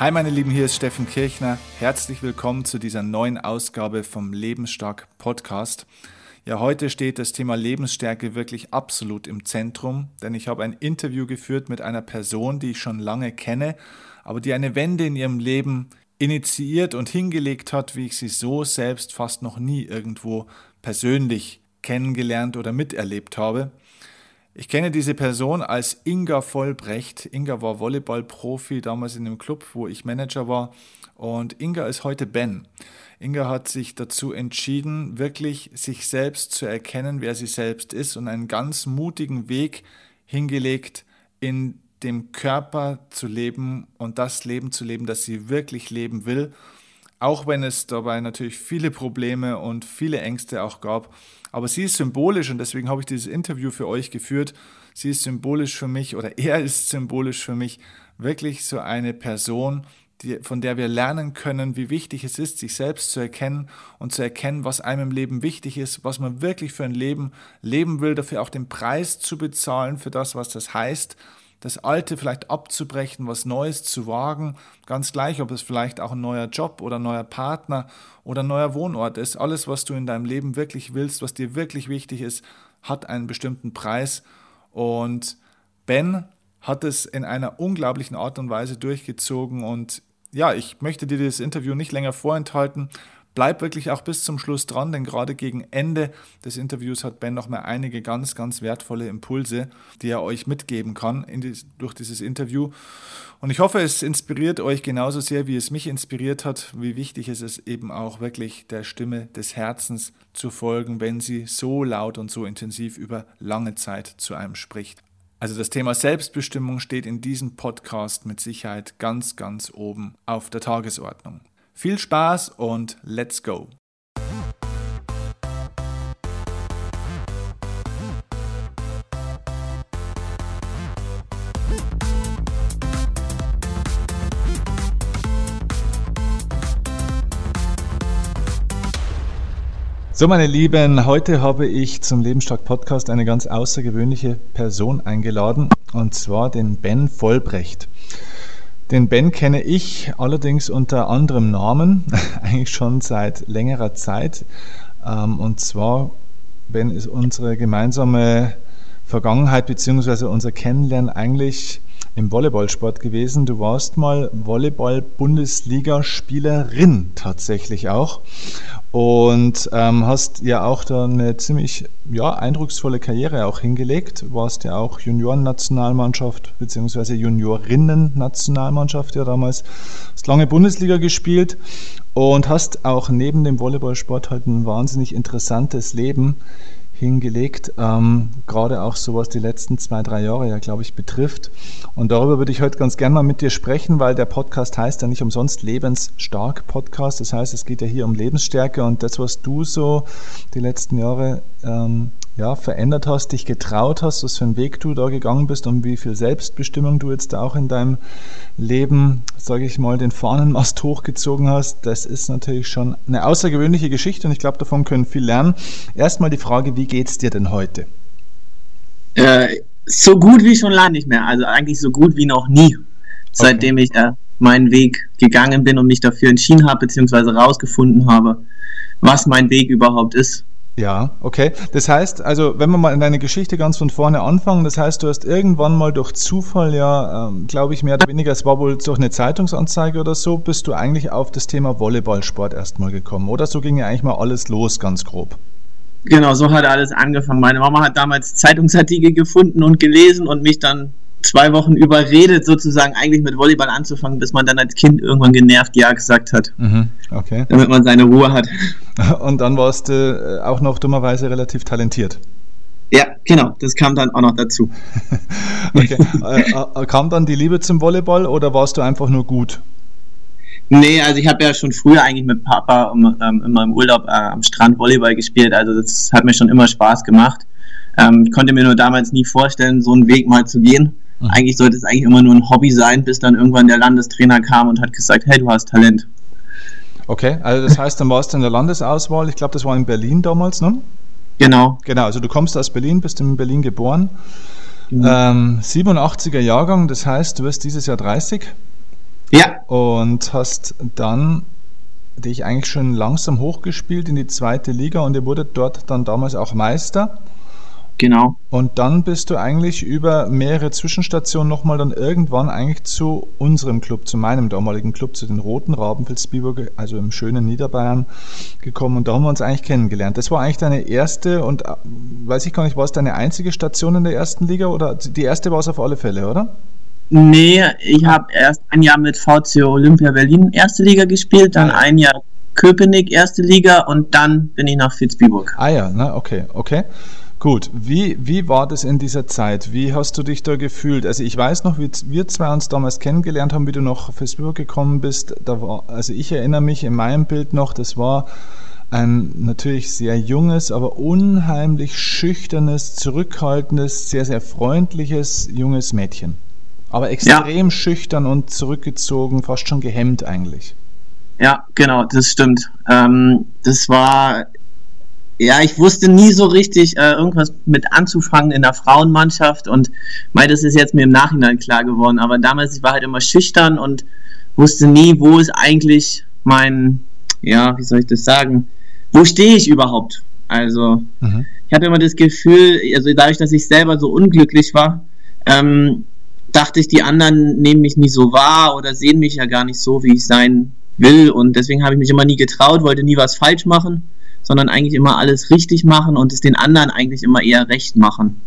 Hi meine Lieben, hier ist Steffen Kirchner. Herzlich willkommen zu dieser neuen Ausgabe vom Lebensstark Podcast. Ja, heute steht das Thema Lebensstärke wirklich absolut im Zentrum, denn ich habe ein Interview geführt mit einer Person, die ich schon lange kenne, aber die eine Wende in ihrem Leben initiiert und hingelegt hat, wie ich sie so selbst fast noch nie irgendwo persönlich kennengelernt oder miterlebt habe. Ich kenne diese Person als Inga Vollbrecht. Inga war Volleyballprofi damals in dem Club, wo ich Manager war. Und Inga ist heute Ben. Inga hat sich dazu entschieden, wirklich sich selbst zu erkennen, wer sie selbst ist und einen ganz mutigen Weg hingelegt, in dem Körper zu leben und das Leben zu leben, das sie wirklich leben will, auch wenn es dabei natürlich viele Probleme und viele Ängste auch gab. Aber sie ist symbolisch und deswegen habe ich dieses Interview für euch geführt. Sie ist symbolisch für mich oder er ist symbolisch für mich wirklich so eine Person, die, von der wir lernen können, wie wichtig es ist, sich selbst zu erkennen und zu erkennen, was einem im Leben wichtig ist, was man wirklich für ein Leben leben will, dafür auch den Preis zu bezahlen für das, was das heißt, das Alte vielleicht abzubrechen, was Neues zu wagen, ganz gleich, ob es vielleicht auch ein neuer Job oder ein neuer Partner oder ein neuer Wohnort ist. Alles, was du in deinem Leben wirklich willst, was dir wirklich wichtig ist, hat einen bestimmten Preis. Und Ben hat es in einer unglaublichen Art und Weise durchgezogen und ja, ich möchte dir das Interview nicht länger vorenthalten. Bleib wirklich auch bis zum Schluss dran, denn gerade gegen Ende des Interviews hat Ben noch mal einige ganz, ganz wertvolle Impulse, die er euch mitgeben kann die, durch dieses Interview. Und ich hoffe, es inspiriert euch genauso sehr, wie es mich inspiriert hat, wie wichtig es ist, eben auch wirklich der Stimme des Herzens zu folgen, wenn sie so laut und so intensiv über lange Zeit zu einem spricht. Also das Thema Selbstbestimmung steht in diesem Podcast mit Sicherheit ganz, ganz oben auf der Tagesordnung. Viel Spaß und let's go! So, meine Lieben, heute habe ich zum Lebensstark Podcast eine ganz außergewöhnliche Person eingeladen, und zwar den Ben Vollbrecht. Den Ben kenne ich allerdings unter anderem Namen, eigentlich schon seit längerer Zeit. Ähm, und zwar, Ben ist unsere gemeinsame Vergangenheit bzw. unser Kennenlernen eigentlich im Volleyballsport gewesen. Du warst mal Volleyball-Bundesliga-Spielerin tatsächlich auch und ähm, hast ja auch da eine ziemlich ja, eindrucksvolle Karriere auch hingelegt. Warst ja auch Junioren-Nationalmannschaft bzw. Juniorinnen-Nationalmannschaft ja damals. Hast lange Bundesliga gespielt und hast auch neben dem Volleyballsport halt ein wahnsinnig interessantes Leben hingelegt, ähm, gerade auch so was die letzten zwei, drei Jahre ja, glaube ich, betrifft. Und darüber würde ich heute ganz gerne mal mit dir sprechen, weil der Podcast heißt ja nicht umsonst Lebensstark Podcast. Das heißt, es geht ja hier um Lebensstärke und das, was du so die letzten Jahre ähm, ja, verändert hast, dich getraut hast, was für einen Weg du da gegangen bist und wie viel Selbstbestimmung du jetzt auch in deinem Leben, sage ich mal, den Fahnenmast hochgezogen hast, das ist natürlich schon eine außergewöhnliche Geschichte und ich glaube, davon können viel lernen. Erstmal die Frage, wie geht's dir denn heute? Äh, so gut wie schon lange nicht mehr, also eigentlich so gut wie noch nie, seitdem okay. ich äh, meinen Weg gegangen bin und mich dafür entschieden habe, beziehungsweise rausgefunden habe, was mein Weg überhaupt ist. Ja, okay. Das heißt, also wenn wir mal in deine Geschichte ganz von vorne anfangen, das heißt, du hast irgendwann mal durch Zufall, ja, ähm, glaube ich, mehr oder weniger, es war wohl durch eine Zeitungsanzeige oder so, bist du eigentlich auf das Thema Volleyballsport erstmal gekommen, oder? So ging ja eigentlich mal alles los, ganz grob. Genau, so hat alles angefangen. Meine Mama hat damals Zeitungsartikel gefunden und gelesen und mich dann zwei Wochen überredet, sozusagen eigentlich mit Volleyball anzufangen, bis man dann als Kind irgendwann genervt Ja gesagt hat. Mhm, okay. Damit man seine Ruhe hat. Und dann warst du äh, auch noch dummerweise relativ talentiert. Ja, genau, das kam dann auch noch dazu. okay. Äh, äh, kam dann die Liebe zum Volleyball oder warst du einfach nur gut? Nee, also ich habe ja schon früher eigentlich mit Papa ähm, immer im Urlaub äh, am Strand Volleyball gespielt. Also das hat mir schon immer Spaß gemacht. Ähm, ich konnte mir nur damals nie vorstellen, so einen Weg mal zu gehen. Mhm. Eigentlich sollte es eigentlich immer nur ein Hobby sein, bis dann irgendwann der Landestrainer kam und hat gesagt, hey, du hast Talent. Okay, also das heißt, dann warst du in der Landesauswahl. Ich glaube, das war in Berlin damals, ne? Genau. Genau, also du kommst aus Berlin, bist in Berlin geboren. Mhm. Ähm, 87er Jahrgang, das heißt, du wirst dieses Jahr 30. Ja. Und hast dann dich eigentlich schon langsam hochgespielt in die zweite Liga und ihr wurdet dort dann damals auch Meister. Genau. Und dann bist du eigentlich über mehrere Zwischenstationen nochmal dann irgendwann eigentlich zu unserem Club, zu meinem damaligen Club, zu den Roten Raben Vilsbiburg, also im schönen Niederbayern gekommen und da haben wir uns eigentlich kennengelernt. Das war eigentlich deine erste und äh, weiß ich gar nicht, war es deine einzige Station in der ersten Liga oder die erste war es auf alle Fälle, oder? Nee, ich habe erst ein Jahr mit VC Olympia Berlin erste Liga gespielt, dann ein Jahr Köpenick erste Liga und dann bin ich nach Vilsbiburg. Ah ja, na, okay, okay. Gut, wie, wie war das in dieser Zeit? Wie hast du dich da gefühlt? Also ich weiß noch, wie wir zwei uns damals kennengelernt haben, wie du noch fürs Büro gekommen bist. Da war, also ich erinnere mich in meinem Bild noch, das war ein natürlich sehr junges, aber unheimlich schüchternes, zurückhaltendes, sehr, sehr freundliches junges Mädchen. Aber extrem ja. schüchtern und zurückgezogen, fast schon gehemmt eigentlich. Ja, genau, das stimmt. Ähm, das war ja, ich wusste nie so richtig äh, irgendwas mit anzufangen in der Frauenmannschaft und mei, das ist jetzt mir im Nachhinein klar geworden. Aber damals, ich war halt immer schüchtern und wusste nie, wo ist eigentlich mein, ja, wie soll ich das sagen, wo stehe ich überhaupt? Also, mhm. ich hatte immer das Gefühl, also dadurch, dass ich selber so unglücklich war, ähm, dachte ich, die anderen nehmen mich nie so wahr oder sehen mich ja gar nicht so, wie ich sein will. Und deswegen habe ich mich immer nie getraut, wollte nie was falsch machen sondern eigentlich immer alles richtig machen und es den anderen eigentlich immer eher recht machen.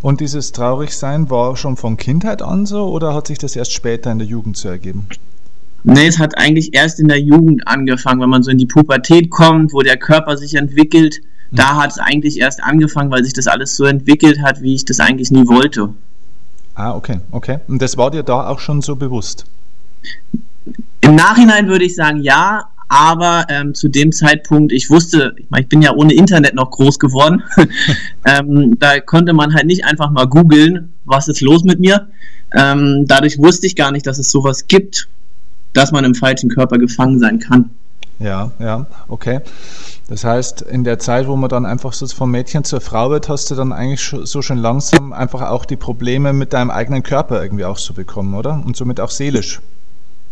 Und dieses Traurigsein war schon von Kindheit an so oder hat sich das erst später in der Jugend so ergeben? Nee, es hat eigentlich erst in der Jugend angefangen, wenn man so in die Pubertät kommt, wo der Körper sich entwickelt. Mhm. Da hat es eigentlich erst angefangen, weil sich das alles so entwickelt hat, wie ich das eigentlich nie wollte. Ah, okay, okay. Und das war dir da auch schon so bewusst? Im Nachhinein würde ich sagen, ja, aber ähm, zu dem Zeitpunkt, ich wusste, ich, meine, ich bin ja ohne Internet noch groß geworden, ähm, da konnte man halt nicht einfach mal googeln, was ist los mit mir. Ähm, dadurch wusste ich gar nicht, dass es sowas gibt, dass man im falschen Körper gefangen sein kann. Ja, ja, okay. Das heißt, in der Zeit, wo man dann einfach so vom Mädchen zur Frau wird, hast du dann eigentlich so schon langsam einfach auch die Probleme mit deinem eigenen Körper irgendwie auch so bekommen, oder? Und somit auch seelisch.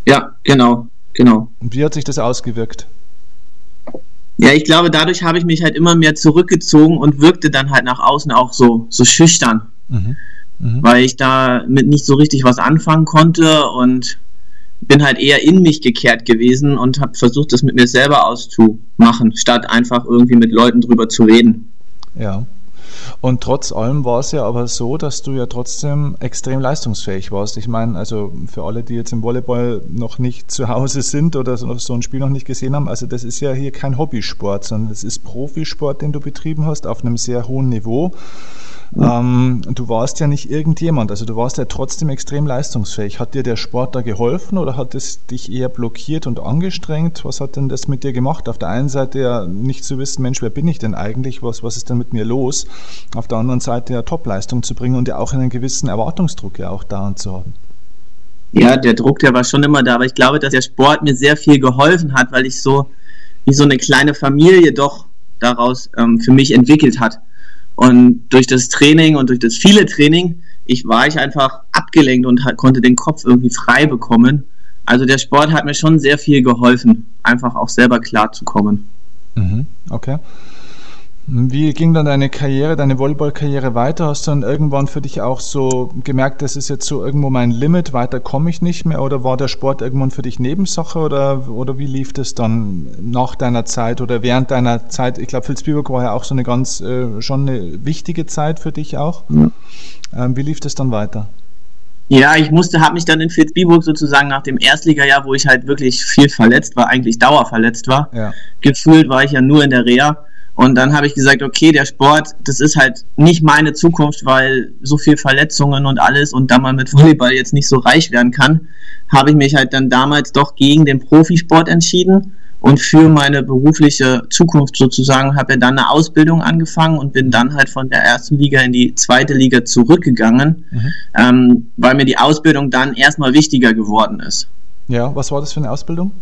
Ja, genau. Genau. Und wie hat sich das ausgewirkt? Ja, ich glaube, dadurch habe ich mich halt immer mehr zurückgezogen und wirkte dann halt nach außen auch so, so schüchtern. Mhm. Mhm. Weil ich da mit nicht so richtig was anfangen konnte und bin halt eher in mich gekehrt gewesen und habe versucht, das mit mir selber auszumachen, statt einfach irgendwie mit Leuten drüber zu reden. Ja. Und trotz allem war es ja aber so, dass du ja trotzdem extrem leistungsfähig warst. Ich meine, also für alle, die jetzt im Volleyball noch nicht zu Hause sind oder so ein Spiel noch nicht gesehen haben, also das ist ja hier kein Hobbysport, sondern es ist Profisport, den du betrieben hast, auf einem sehr hohen Niveau. Ähm, du warst ja nicht irgendjemand, also du warst ja trotzdem extrem leistungsfähig. Hat dir der Sport da geholfen oder hat es dich eher blockiert und angestrengt? Was hat denn das mit dir gemacht? Auf der einen Seite ja nicht zu wissen, Mensch, wer bin ich denn eigentlich? Was, was ist denn mit mir los? Auf der anderen Seite ja Topleistung zu bringen und ja auch einen gewissen Erwartungsdruck ja auch da zu haben. Ja, der Druck, der war schon immer da, aber ich glaube, dass der Sport mir sehr viel geholfen hat, weil ich so wie so eine kleine Familie doch daraus ähm, für mich entwickelt hat. Und durch das Training und durch das viele Training, ich war ich einfach abgelenkt und hat, konnte den Kopf irgendwie frei bekommen. Also der Sport hat mir schon sehr viel geholfen, einfach auch selber klarzukommen. Mhm, okay. Wie ging dann deine Karriere, deine Volleyballkarriere weiter? Hast du dann irgendwann für dich auch so gemerkt, das ist jetzt so irgendwo mein Limit, weiter komme ich nicht mehr? Oder war der Sport irgendwann für dich Nebensache? Oder, oder wie lief das dann nach deiner Zeit oder während deiner Zeit? Ich glaube, Vilsbiburg war ja auch so eine ganz, äh, schon eine wichtige Zeit für dich auch. Ja. Ähm, wie lief das dann weiter? Ja, ich musste, habe mich dann in Vilsbiburg sozusagen nach dem Erstligajahr, wo ich halt wirklich viel verletzt war, eigentlich dauerverletzt war, ja. gefühlt war ich ja nur in der Reha Und dann habe ich gesagt, okay, der Sport, das ist halt nicht meine Zukunft, weil so viel Verletzungen und alles und da man mit Volleyball jetzt nicht so reich werden kann, habe ich mich halt dann damals doch gegen den Profisport entschieden und für meine berufliche Zukunft sozusagen habe ich dann eine Ausbildung angefangen und bin dann halt von der ersten Liga in die zweite Liga zurückgegangen, mhm. ähm, weil mir die Ausbildung dann erstmal wichtiger geworden ist. Ja, was war das für eine Ausbildung?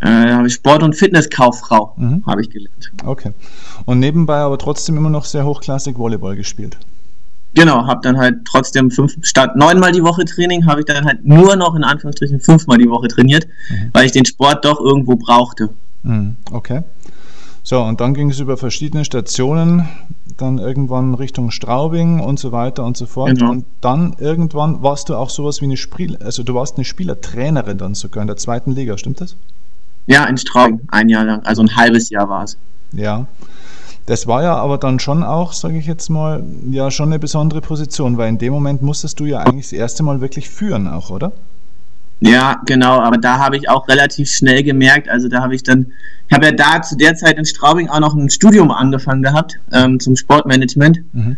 Äh, Sport- und Fitnesskauffrau mhm. habe ich gelernt. Okay. Und nebenbei aber trotzdem immer noch sehr hochklassig Volleyball gespielt. Genau, habe dann halt trotzdem fünf, statt neunmal die Woche Training, habe ich dann halt nur noch in Anführungsstrichen fünfmal die Woche trainiert, mhm. weil ich den Sport doch irgendwo brauchte. Mhm. Okay. So, und dann ging es über verschiedene Stationen, dann irgendwann Richtung Straubing und so weiter und so fort. Genau. Und dann irgendwann warst du auch sowas wie eine Spiel, also du warst eine Spielertrainerin dann sogar in der zweiten Liga, stimmt das? Ja, in Straubing, ein Jahr lang, also ein halbes Jahr war es. Ja. Das war ja aber dann schon auch, sage ich jetzt mal, ja schon eine besondere Position, weil in dem Moment musstest du ja eigentlich das erste Mal wirklich führen auch, oder? Ja, genau, aber da habe ich auch relativ schnell gemerkt, also da habe ich dann, ich habe ja da zu der Zeit in Straubing auch noch ein Studium angefangen gehabt ähm, zum Sportmanagement. Mhm.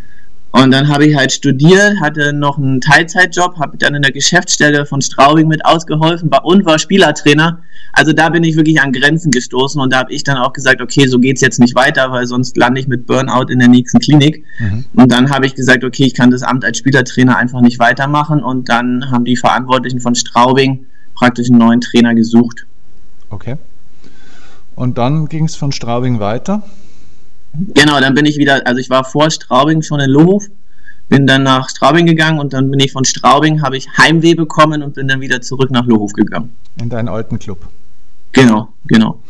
Und dann habe ich halt studiert, hatte noch einen Teilzeitjob, habe dann in der Geschäftsstelle von Straubing mit ausgeholfen und war Spielertrainer. Also da bin ich wirklich an Grenzen gestoßen und da habe ich dann auch gesagt, okay, so geht's jetzt nicht weiter, weil sonst lande ich mit Burnout in der nächsten Klinik. Mhm. Und dann habe ich gesagt, okay, ich kann das Amt als Spielertrainer einfach nicht weitermachen und dann haben die Verantwortlichen von Straubing praktisch einen neuen Trainer gesucht. Okay. Und dann ging es von Straubing weiter? Genau, dann bin ich wieder, also ich war vor Straubing schon in Lohof, bin dann nach Straubing gegangen und dann bin ich von Straubing, habe ich Heimweh bekommen und bin dann wieder zurück nach Lohof gegangen. In deinen alten Club? Genau, genau.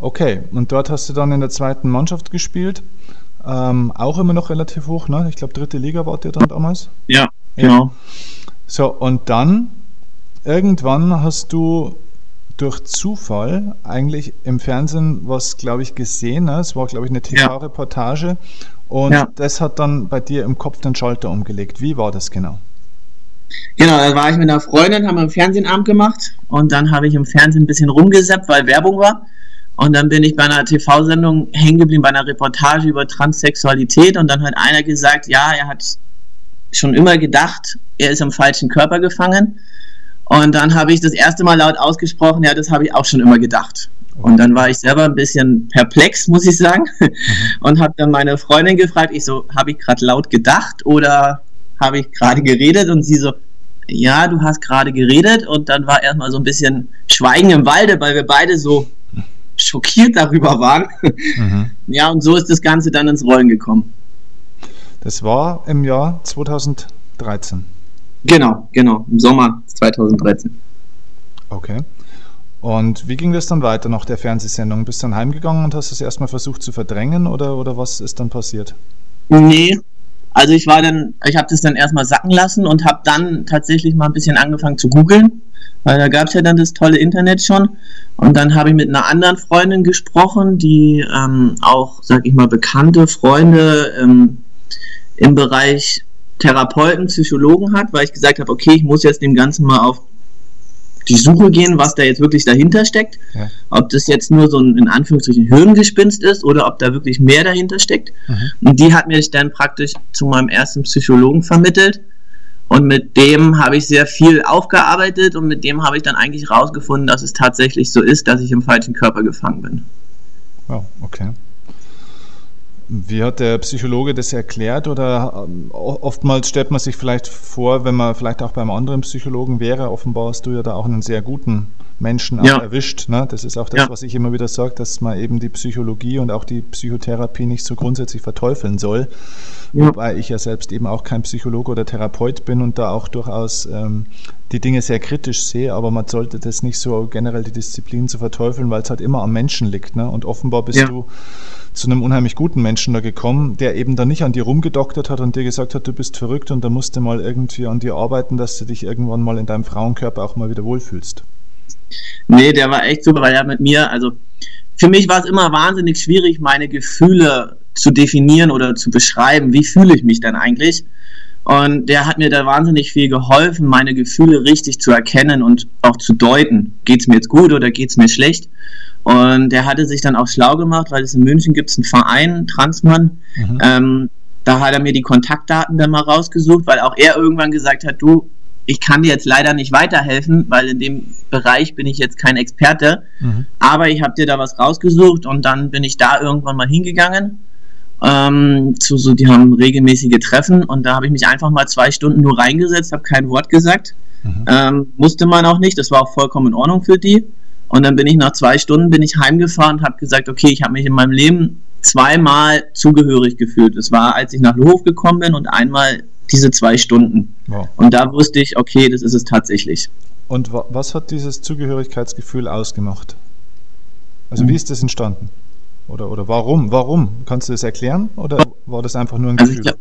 Okay, und dort hast du dann in der zweiten Mannschaft gespielt. Ähm, auch immer noch relativ hoch, ne? Ich glaube, dritte Liga wart ihr dann damals? Ja, genau. Ja. So, und dann irgendwann hast du durch Zufall eigentlich im Fernsehen was, glaube ich, gesehen. Ne? Es war, glaube ich, eine TV-Reportage. Und ja. das hat dann bei dir im Kopf den Schalter umgelegt. Wie war das genau? Genau, da war ich mit einer Freundin, haben wir einen Fernsehabend gemacht und dann habe ich im Fernsehen ein bisschen rumgesappt, weil Werbung war. Und dann bin ich bei einer TV-Sendung hängen geblieben, bei einer Reportage über Transsexualität und dann hat einer gesagt, ja, er hat schon immer gedacht, er ist im falschen Körper gefangen und dann habe ich das erste Mal laut ausgesprochen, ja, das habe ich auch schon immer gedacht. Und dann war ich selber ein bisschen perplex, muss ich sagen, mhm. und habe dann meine Freundin gefragt, ich so, habe ich gerade laut gedacht oder habe ich gerade geredet? Und sie so, ja, du hast gerade geredet. Und dann war erstmal so ein bisschen Schweigen im Walde, weil wir beide so schockiert darüber waren. Mhm. Ja, und so ist das Ganze dann ins Rollen gekommen. Das war im Jahr 2013. Genau, genau, im Sommer 2013. Okay. Und wie ging das dann weiter nach der Fernsehsendung? Bist du dann heimgegangen und hast es erstmal versucht zu verdrängen oder, oder was ist dann passiert? Nee, also ich war dann, ich habe das dann erstmal sacken lassen und habe dann tatsächlich mal ein bisschen angefangen zu googeln, weil da gab es ja dann das tolle Internet schon. Und dann habe ich mit einer anderen Freundin gesprochen, die ähm, auch, sag ich mal, bekannte Freunde ähm, im Bereich Therapeuten, Psychologen hat, weil ich gesagt habe, okay, ich muss jetzt dem Ganzen mal auf die Suche gehen, was da jetzt wirklich dahinter steckt. Ja. Ob das jetzt nur so ein in Anführungsstrichen Hirngespinst ist oder ob da wirklich mehr dahinter steckt. Mhm. Und die hat mir dann praktisch zu meinem ersten Psychologen vermittelt. Und mit dem habe ich sehr viel aufgearbeitet und mit dem habe ich dann eigentlich rausgefunden, dass es tatsächlich so ist, dass ich im falschen Körper gefangen bin. Wow, okay. Wie hat der Psychologe das erklärt? Oder ähm, oftmals stellt man sich vielleicht vor, wenn man vielleicht auch beim anderen Psychologen wäre, offenbar hast du ja da auch einen sehr guten Menschen ja. erwischt. Ne? Das ist auch das, ja. was ich immer wieder sage, dass man eben die Psychologie und auch die Psychotherapie nicht so grundsätzlich verteufeln soll. Ja. Wobei ich ja selbst eben auch kein Psychologe oder Therapeut bin und da auch durchaus ähm, die Dinge sehr kritisch sehe, aber man sollte das nicht so generell die Disziplin zu verteufeln, weil es halt immer am Menschen liegt. Ne? Und offenbar bist du zu einem unheimlich guten Menschen da gekommen, der eben dann nicht an dir rumgedoktert hat und dir gesagt hat, du bist verrückt und da musst du mal irgendwie an dir arbeiten, dass du dich irgendwann mal in deinem Frauenkörper auch mal wieder wohlfühlst. Nee, der war echt super, weil er mit mir, also für mich war es immer wahnsinnig schwierig, meine Gefühle zu definieren oder zu beschreiben. Wie fühle ich mich dann eigentlich? Und der hat mir da wahnsinnig viel geholfen, meine Gefühle richtig zu erkennen und auch zu deuten. Geht es mir jetzt gut oder geht es mir schlecht? Und der hatte sich dann auch schlau gemacht, weil es in München gibt einen Verein, Transmann. Mhm. Ähm, da hat er mir die Kontaktdaten dann mal rausgesucht, weil auch er irgendwann gesagt hat, du, ich kann dir jetzt leider nicht weiterhelfen, weil in dem Bereich bin ich jetzt kein Experte. Mhm. Aber ich habe dir da was rausgesucht und dann bin ich da irgendwann mal hingegangen. Ähm, zu so, die haben regelmäßige Treffen und da habe ich mich einfach mal zwei Stunden nur reingesetzt, habe kein Wort gesagt. Mhm. Ähm, musste man auch nicht, das war auch vollkommen in Ordnung für die. Und dann bin ich nach zwei Stunden bin ich heimgefahren und habe gesagt, okay, ich habe mich in meinem Leben zweimal zugehörig gefühlt. Es war, als ich nach Lohof gekommen bin und einmal diese zwei Stunden. Wow. Und da wusste ich, okay, das ist es tatsächlich. Und was hat dieses Zugehörigkeitsgefühl ausgemacht? Also mhm. wie ist das entstanden? Oder, oder warum? Warum? Kannst du das erklären? Oder war das einfach nur ein also Gefühl? Also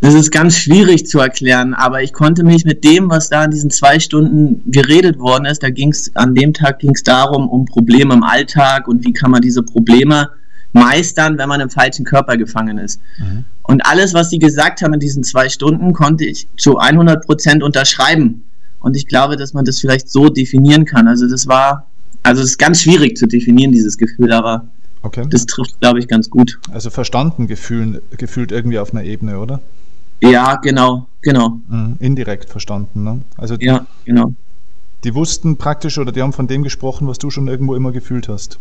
das ist ganz schwierig zu erklären, aber ich konnte mich mit dem, was da in diesen zwei Stunden geredet worden ist, da ging es, an dem Tag ging es darum, um Probleme im Alltag und wie kann man diese Probleme meistern, wenn man im falschen Körper gefangen ist. Mhm. Und alles, was sie gesagt haben in diesen zwei Stunden, konnte ich zu 100 Prozent unterschreiben. Und ich glaube, dass man das vielleicht so definieren kann. Also das war, also es ist ganz schwierig zu definieren, dieses Gefühl, aber okay. das trifft, glaube ich, ganz gut. Also verstanden gefühlt, gefühlt irgendwie auf einer Ebene, oder? Ja, genau, genau. Mhm, indirekt verstanden, ne? Also ja, genau. Die wussten praktisch oder die haben von dem gesprochen, was du schon irgendwo immer gefühlt hast.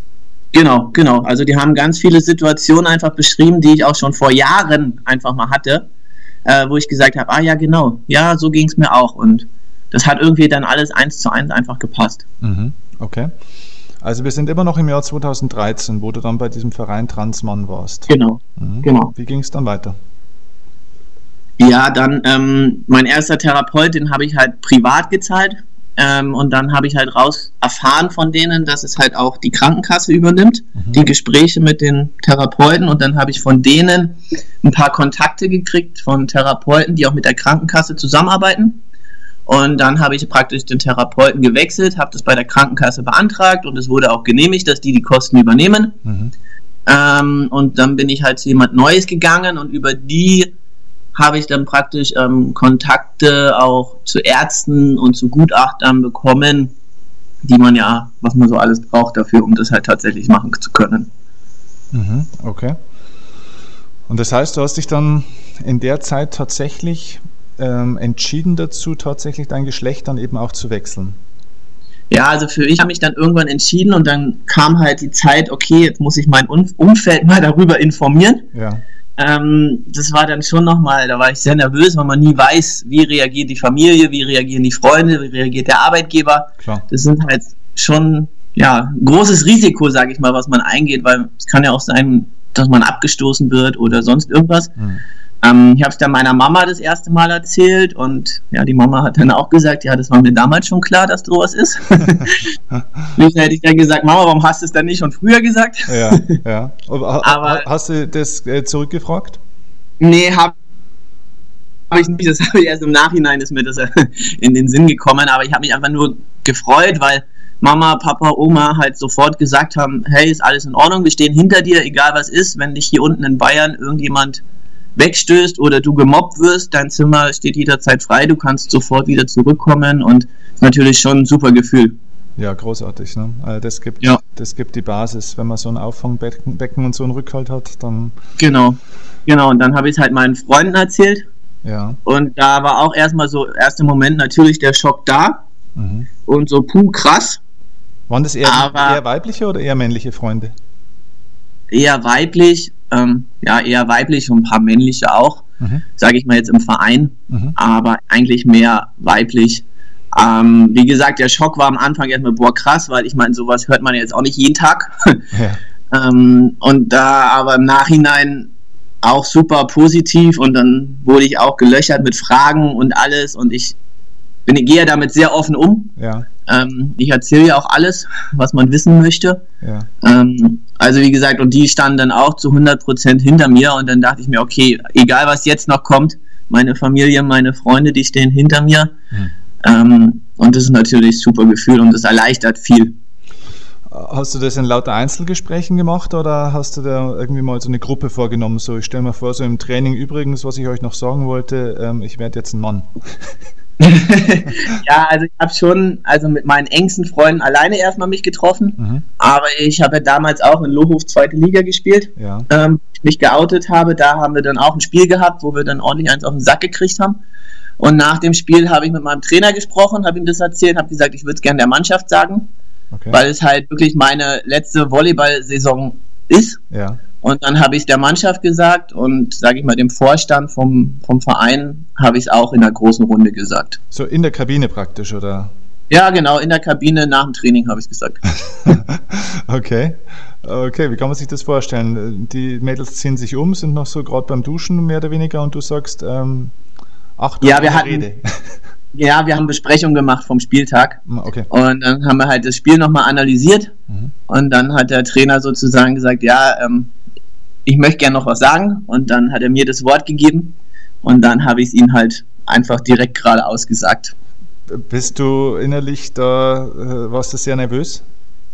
Genau, genau. Also die haben ganz viele Situationen einfach beschrieben, die ich auch schon vor Jahren einfach mal hatte, äh, wo ich gesagt habe, ah ja, genau, ja, so ging es mir auch. Und das hat irgendwie dann alles eins zu eins einfach gepasst. Mhm, okay. Also wir sind immer noch im Jahr 2013, wo du dann bei diesem Verein Transmann warst. Genau, mhm. genau. Wie ging es dann weiter? Ja, dann ähm, mein erster Therapeut, den habe ich halt privat gezahlt. Ähm, und dann habe ich halt raus erfahren von denen, dass es halt auch die Krankenkasse übernimmt, mhm. die Gespräche mit den Therapeuten. Und dann habe ich von denen ein paar Kontakte gekriegt von Therapeuten, die auch mit der Krankenkasse zusammenarbeiten. Und dann habe ich praktisch den Therapeuten gewechselt, habe das bei der Krankenkasse beantragt und es wurde auch genehmigt, dass die die Kosten übernehmen. Mhm. Ähm, und dann bin ich halt zu jemand Neues gegangen und über die habe ich dann praktisch ähm, Kontakte auch zu Ärzten und zu Gutachtern bekommen, die man ja, was man so alles braucht dafür, um das halt tatsächlich machen zu können. Mhm, okay. Und das heißt, du hast dich dann in der Zeit tatsächlich ähm, entschieden dazu, tatsächlich dein Geschlecht dann eben auch zu wechseln. Ja, also für ich habe mich dann irgendwann entschieden und dann kam halt die Zeit, okay, jetzt muss ich mein Umfeld mal darüber informieren. Ja. Ähm, das war dann schon nochmal, da war ich sehr nervös, weil man nie weiß, wie reagiert die Familie, wie reagieren die Freunde, wie reagiert der Arbeitgeber. Klar. Das sind halt schon ja großes Risiko, sage ich mal, was man eingeht, weil es kann ja auch sein, dass man abgestoßen wird oder sonst irgendwas. Mhm. Ähm, ich habe es dann meiner Mama das erste Mal erzählt und ja, die Mama hat dann auch gesagt, ja, das war mir damals schon klar, dass sowas ist. Nicht hätte ich dann gesagt, Mama, warum hast du es dann nicht schon früher gesagt? ja, ja. Aber, hast du das äh, zurückgefragt? Nee, habe ich nicht. Das habe ich erst im Nachhinein ist mir das in den Sinn gekommen, aber ich habe mich einfach nur gefreut, weil Mama, Papa, Oma halt sofort gesagt haben, hey, ist alles in Ordnung, wir stehen hinter dir, egal was ist, wenn dich hier unten in Bayern irgendjemand wegstößt oder du gemobbt wirst, dein Zimmer steht jederzeit frei, du kannst sofort wieder zurückkommen und natürlich schon ein super Gefühl. Ja, großartig. Ne? Also das, gibt, ja. das gibt die Basis. Wenn man so ein Auffangbecken Becken und so einen Rückhalt hat, dann. Genau, genau. Und dann habe ich es halt meinen Freunden erzählt. Ja. Und da war auch erstmal so, erster Moment natürlich der Schock da. Mhm. Und so, puh, krass. Waren das eher, Aber eher weibliche oder eher männliche Freunde? Eher weiblich, ähm, ja, eher weiblich und ein paar männliche auch, mhm. sage ich mal jetzt im Verein, mhm. aber eigentlich mehr weiblich. Ähm, wie gesagt, der Schock war am Anfang erstmal, boah, krass, weil ich meine, sowas hört man jetzt auch nicht jeden Tag. Ja. ähm, und da aber im Nachhinein auch super positiv und dann wurde ich auch gelöchert mit Fragen und alles und ich bin, gehe damit sehr offen um. Ja. Ähm, ich erzähle ja auch alles, was man wissen möchte. Ja. Ähm, also wie gesagt, und die standen dann auch zu 100% hinter mir und dann dachte ich mir, okay, egal was jetzt noch kommt, meine Familie, meine Freunde, die stehen hinter mir. Mhm. Ähm, und das ist natürlich ein super Gefühl und das erleichtert viel. Hast du das in lauter Einzelgesprächen gemacht oder hast du da irgendwie mal so eine Gruppe vorgenommen? So, ich stelle mir vor, so im Training übrigens, was ich euch noch sagen wollte, ähm, ich werde jetzt ein Mann. ja, also ich habe schon, also mit meinen engsten Freunden alleine erstmal mich getroffen, mhm. aber ich habe ja damals auch in Lohhof zweite Liga gespielt, ja. ähm, mich geoutet habe, da haben wir dann auch ein Spiel gehabt, wo wir dann ordentlich eins auf den Sack gekriegt haben. Und nach dem Spiel habe ich mit meinem Trainer gesprochen, habe ihm das erzählt, habe gesagt, ich würde es gerne der Mannschaft sagen, okay. weil es halt wirklich meine letzte Volleyball-Saison ist. Ja. Und dann habe ich es der Mannschaft gesagt und sage ich mal dem Vorstand vom, vom Verein habe ich es auch in der großen Runde gesagt. So in der Kabine praktisch, oder? Ja, genau, in der Kabine nach dem Training habe ich es gesagt. okay. Okay, wie kann man sich das vorstellen? Die Mädels ziehen sich um, sind noch so gerade beim Duschen mehr oder weniger und du sagst, ähm, Achtung, ja, wir hatten, Rede. Ja, wir haben Besprechungen gemacht vom Spieltag. Ah, okay. Und dann haben wir halt das Spiel nochmal analysiert. Mhm. Und dann hat der Trainer sozusagen gesagt, ja, ähm, ich möchte gerne noch was sagen. Und dann hat er mir das Wort gegeben. Und dann habe ich es ihm halt einfach direkt gerade ausgesagt. Bist du innerlich da, äh, warst du sehr nervös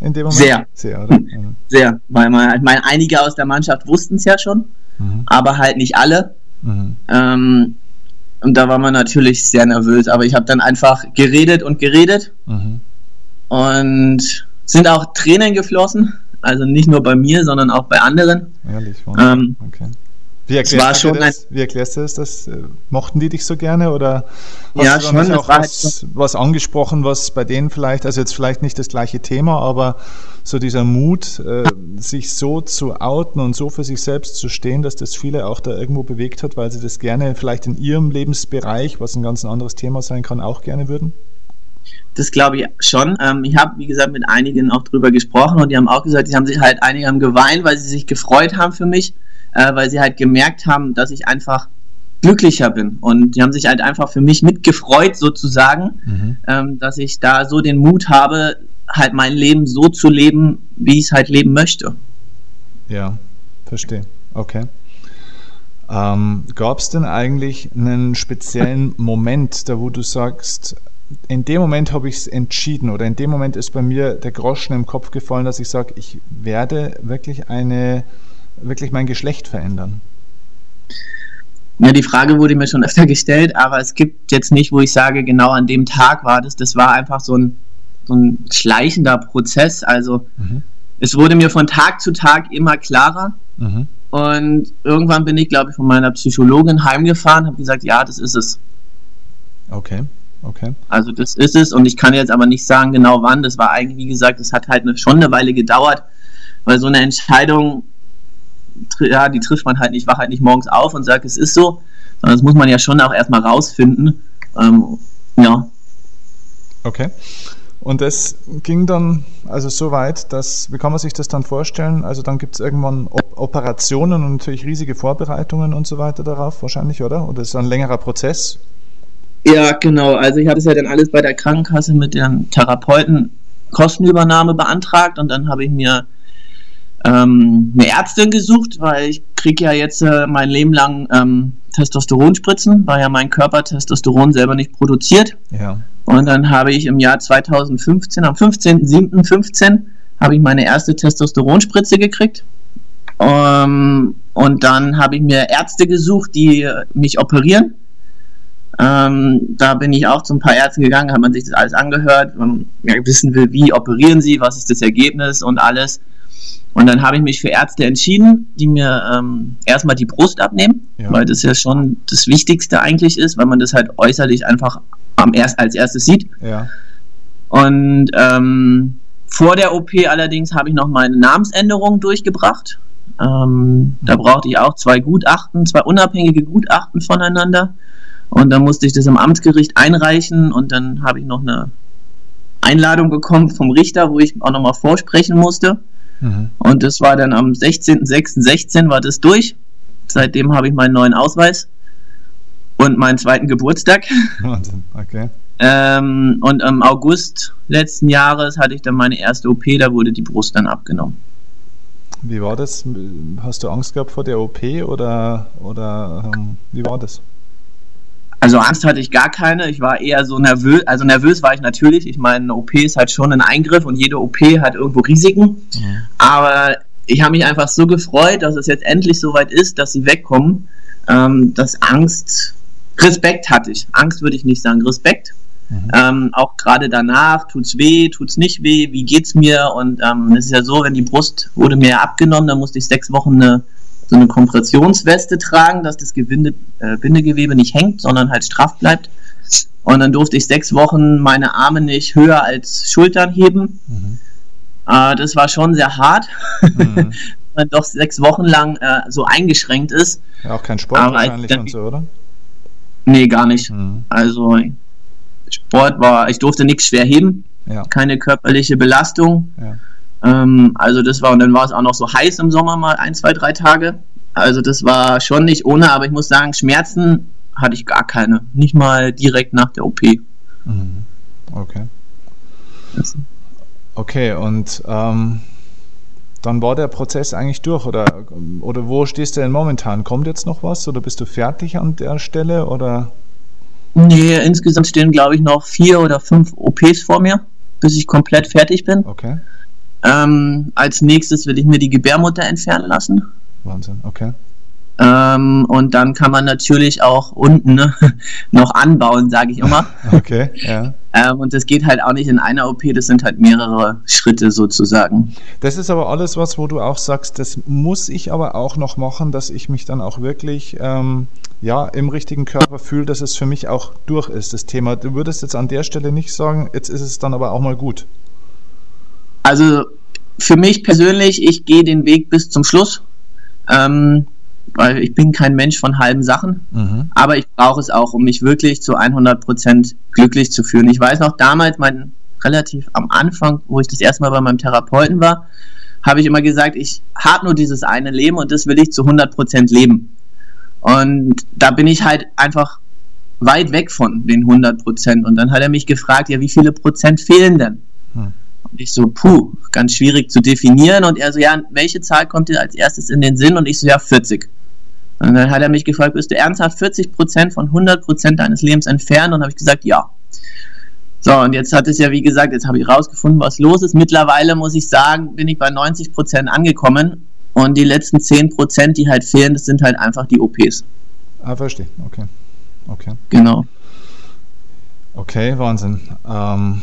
in dem Moment? Sehr. Sehr, oder? Mhm. Sehr. Weil man, ich meine, einige aus der Mannschaft wussten es ja schon, mhm. aber halt nicht alle. Mhm. Ähm, und da war man natürlich sehr nervös, aber ich habe dann einfach geredet und geredet. Mhm. Und sind auch Tränen geflossen. Also nicht nur bei mir, sondern auch bei anderen. Ehrlich, ähm, okay. Wie erklärst, du das? Wie erklärst du das? das? Äh, mochten die dich so gerne oder hast ja, du schon, auch was, halt was, angesprochen, was bei denen vielleicht, also jetzt vielleicht nicht das gleiche Thema, aber so dieser Mut, äh, sich so zu outen und so für sich selbst zu stehen, dass das viele auch da irgendwo bewegt hat, weil sie das gerne vielleicht in ihrem Lebensbereich, was ein ganz anderes Thema sein kann, auch gerne würden? Das glaube ich schon. Ähm, ich habe, wie gesagt, mit einigen auch drüber gesprochen und die haben auch gesagt, die haben sich halt, einige haben geweint, weil sie sich gefreut haben für mich äh, weil sie halt gemerkt haben, dass ich einfach glücklicher bin. Und die haben sich halt einfach für mich mitgefreut, sozusagen, mhm. ähm, dass ich da so den Mut habe, halt mein Leben so zu leben, wie ich es halt leben möchte. Ja, verstehe. Okay. Ähm, Gab es denn eigentlich einen speziellen Moment, da wo du sagst, in dem Moment habe ich es entschieden oder in dem Moment ist bei mir der Groschen im Kopf gefallen, dass ich sage, ich werde wirklich eine wirklich mein Geschlecht verändern? Ja, die Frage wurde mir schon öfter gestellt, aber es gibt jetzt nicht, wo ich sage, genau an dem Tag war das. Das war einfach so ein, so ein schleichender Prozess. Also mhm. es wurde mir von Tag zu Tag immer klarer. Mhm. Und irgendwann bin ich, glaube ich, von meiner Psychologin heimgefahren, habe gesagt, ja, das ist es. Okay, okay. Also das ist es und ich kann jetzt aber nicht sagen genau wann. Das war eigentlich, wie gesagt, das hat halt eine, schon eine Weile gedauert, weil so eine Entscheidung ja, die trifft man halt nicht, wach halt nicht morgens auf und sagt, es ist so, sondern das muss man ja schon auch erstmal rausfinden. Ähm, ja. Okay. Und es ging dann also so weit, dass, wie kann man sich das dann vorstellen? Also dann gibt es irgendwann Op Operationen und natürlich riesige Vorbereitungen und so weiter darauf, wahrscheinlich, oder? Oder ist das ein längerer Prozess? Ja, genau. Also ich hatte es ja dann alles bei der Krankenkasse mit den Therapeuten Kostenübernahme beantragt und dann habe ich mir ähm, eine Ärztin gesucht, weil ich kriege ja jetzt äh, mein Leben lang ähm, Testosteronspritzen, weil ja mein Körper Testosteron selber nicht produziert. Ja. Und dann habe ich im Jahr 2015, am 15.07.15, habe ich meine erste Testosteronspritze gekriegt. Um, ähm, und dann habe ich mir Ärzte gesucht, die mich operieren. Ähm, da bin ich auch zu ein paar Ärzten gegangen, hat man sich das alles angehört, man wissen will, wie operieren sie, was ist das Ergebnis und alles. Und dann habe ich mich für Ärzte entschieden, die mir ähm, erstmal die Brust abnehmen, ja. weil das ja schon das Wichtigste eigentlich ist, weil man das halt äußerlich einfach am erst, als erstes sieht. Ja. Und ähm, vor der OP allerdings habe ich noch meine Namensänderung durchgebracht. Ähm, da mhm. brauchte ich auch zwei Gutachten, zwei unabhängige Gutachten voneinander. Und dann musste ich das im Amtsgericht einreichen und dann habe ich noch eine Einladung bekommen vom Richter, wo ich auch nochmal vorsprechen musste. Mhm. Und das war dann am 16.06.16 war das durch. Seitdem habe ich meinen neuen Ausweis und meinen zweiten Geburtstag. Wahnsinn, okay. Ähm, und im August letzten Jahres hatte ich dann meine erste OP, da wurde die Brust dann abgenommen. Wie war das? Hast du Angst gehabt vor der OP oder, oder ähm, wie war das? Also Angst hatte ich gar keine. Ich war eher so nervös. Also nervös war ich natürlich. Ich meine, eine OP ist halt schon ein Eingriff und jede OP hat irgendwo Risiken. Ja. Aber ich habe mich einfach so gefreut, dass es jetzt endlich soweit ist, dass sie wegkommen, ähm, dass Angst Respekt hatte ich. Angst würde ich nicht sagen. Respekt. Mhm. Ähm, auch gerade danach, tut's weh, tut's nicht weh, wie geht's mir? Und ähm, es ist ja so, wenn die Brust wurde mir abgenommen, dann musste ich sechs Wochen eine, so eine Kompressionsweste tragen, dass das Gewinde, äh, Bindegewebe nicht hängt, sondern halt straff bleibt. Und dann durfte ich sechs Wochen meine Arme nicht höher als Schultern heben. Mhm. Äh, das war schon sehr hart. Mhm. man doch sechs Wochen lang äh, so eingeschränkt ist. Ja, auch kein Sport Aber wahrscheinlich dann, und so, oder? Nee, gar nicht. Mhm. Also Sport war, ich durfte nichts schwer heben, ja. keine körperliche Belastung. Ja. Ähm, also das war, und dann war es auch noch so heiß im Sommer mal ein, zwei, drei Tage. Also das war schon nicht ohne, aber ich muss sagen, Schmerzen hatte ich gar keine. Nicht mal direkt nach der OP. Mhm. Okay. Okay, und ähm, dann war der Prozess eigentlich durch oder, oder wo stehst du denn momentan? Kommt jetzt noch was oder bist du fertig an der Stelle oder? Nee, insgesamt stehen glaube ich noch vier oder fünf OPs vor mir, bis ich komplett fertig bin. Okay. Ähm, als nächstes will ich mir die Gebärmutter entfernen lassen. Wahnsinn, okay. Ähm, und dann kann man natürlich auch unten ne, noch anbauen, sage ich immer. okay, ja. Ähm, und das geht halt auch nicht in einer OP, das sind halt mehrere Schritte sozusagen. Das ist aber alles was, wo du auch sagst, das muss ich aber auch noch machen, dass ich mich dann auch wirklich ähm, ja, im richtigen Körper fühle, dass es für mich auch durch ist, das Thema. Du würdest jetzt an der Stelle nicht sagen, jetzt ist es dann aber auch mal gut. Also für mich persönlich, ich gehe den Weg bis zum Schluss. Ähm, weil ich bin kein Mensch von halben Sachen, mhm. aber ich brauche es auch, um mich wirklich zu 100% glücklich zu fühlen. Ich weiß noch damals, mein relativ am Anfang, wo ich das erste Mal bei meinem Therapeuten war, habe ich immer gesagt, ich habe nur dieses eine Leben und das will ich zu 100% leben. Und da bin ich halt einfach weit weg von den 100%. Und dann hat er mich gefragt, ja, wie viele Prozent fehlen denn? Mhm. Und ich so, puh, ganz schwierig zu definieren. Und er so, ja, welche Zahl kommt dir als erstes in den Sinn? Und ich so, ja, 40. Und dann hat er mich gefragt, bist du ernsthaft 40 Prozent von 100 Prozent deines Lebens entfernt? Und habe ich gesagt, ja. So, und jetzt hat es ja, wie gesagt, jetzt habe ich rausgefunden, was los ist. Mittlerweile muss ich sagen, bin ich bei 90 Prozent angekommen. Und die letzten 10 Prozent, die halt fehlen, das sind halt einfach die OPs. Ah, verstehe. Okay. Okay. Genau. Okay, Wahnsinn. Ähm,